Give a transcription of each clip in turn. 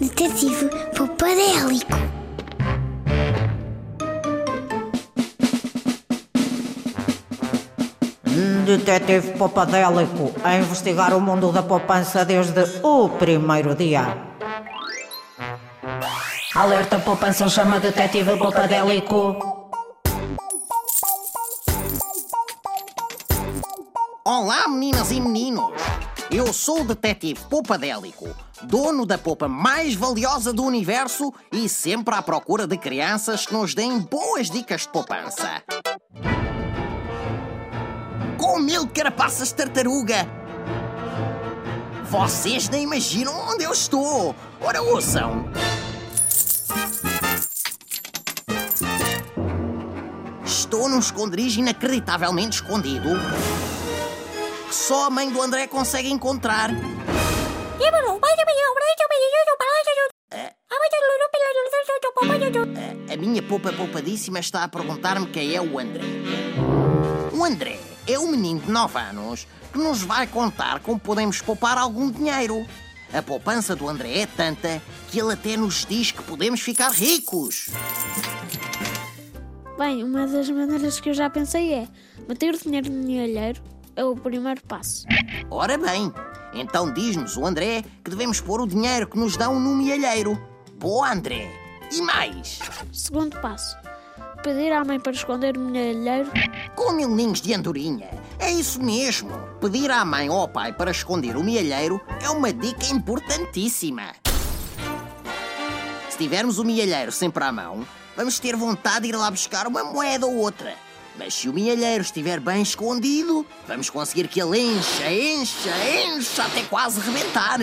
Detetive Popadélico. Detetive Popadélico a investigar o mundo da poupança desde o primeiro dia. Alerta poupança chama Detetive Popadélico. Olá, meninas e meninos! Eu sou o detetive Poupadélico, dono da poupa mais valiosa do universo e sempre à procura de crianças que nos deem boas dicas de poupança. Com mil carapaças de tartaruga! Vocês nem imaginam onde eu estou! Ora, ouçam! Estou num esconderijo inacreditavelmente escondido que só a mãe do André consegue encontrar. A minha poupa poupadíssima está a perguntar-me quem é o André. O André é um menino de 9 anos que nos vai contar como podemos poupar algum dinheiro. A poupança do André é tanta que ele até nos diz que podemos ficar ricos. Bem, uma das maneiras que eu já pensei é meter o dinheiro no milheiro é o primeiro passo. Ora bem, então diz-nos o André que devemos pôr o dinheiro que nos dão no milheiro. Boa, André! E mais? Segundo passo, pedir à mãe para esconder o milheiro. Com mil ninhos de andorinha. É isso mesmo. Pedir à mãe ou ao pai para esconder o milheiro é uma dica importantíssima. Se tivermos o milheiro sempre à mão, vamos ter vontade de ir lá buscar uma moeda ou outra. Mas se o milheiro estiver bem escondido, vamos conseguir que ele encha, encha, encha até quase rebentar.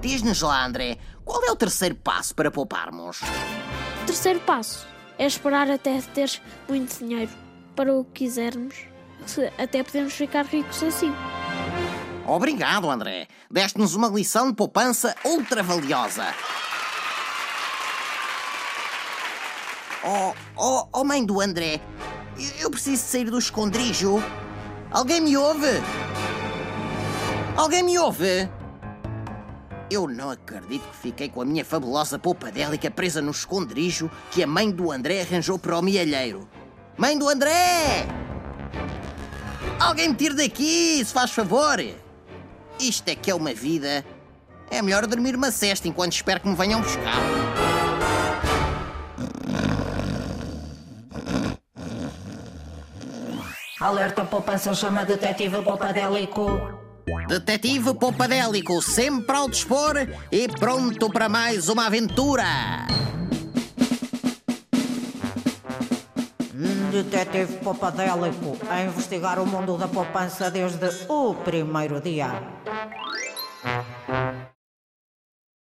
Diz-nos lá, André, qual é o terceiro passo para pouparmos? O terceiro passo é esperar até teres muito dinheiro para o que quisermos. Até podemos ficar ricos assim. Obrigado, André. Deste-nos uma lição de poupança ultra valiosa. Oh, oh, oh, mãe do André, eu, preciso sair do esconderijo. Alguém me ouve? Alguém me ouve? Eu não acredito que fiquei com a minha fabulosa poupadélica presa no esconderijo que a mãe do André arranjou para o mielheiro. Mãe do André! Alguém me tire daqui, se faz favor! Isto é que é uma vida. É melhor dormir uma cesta enquanto espero que me venham buscar. Alerta poupança chama Detetive Popadélico. Detetive Poupadélico, sempre ao dispor e pronto para mais uma aventura. Detetive Popadélico a investigar o mundo da poupança desde o primeiro dia.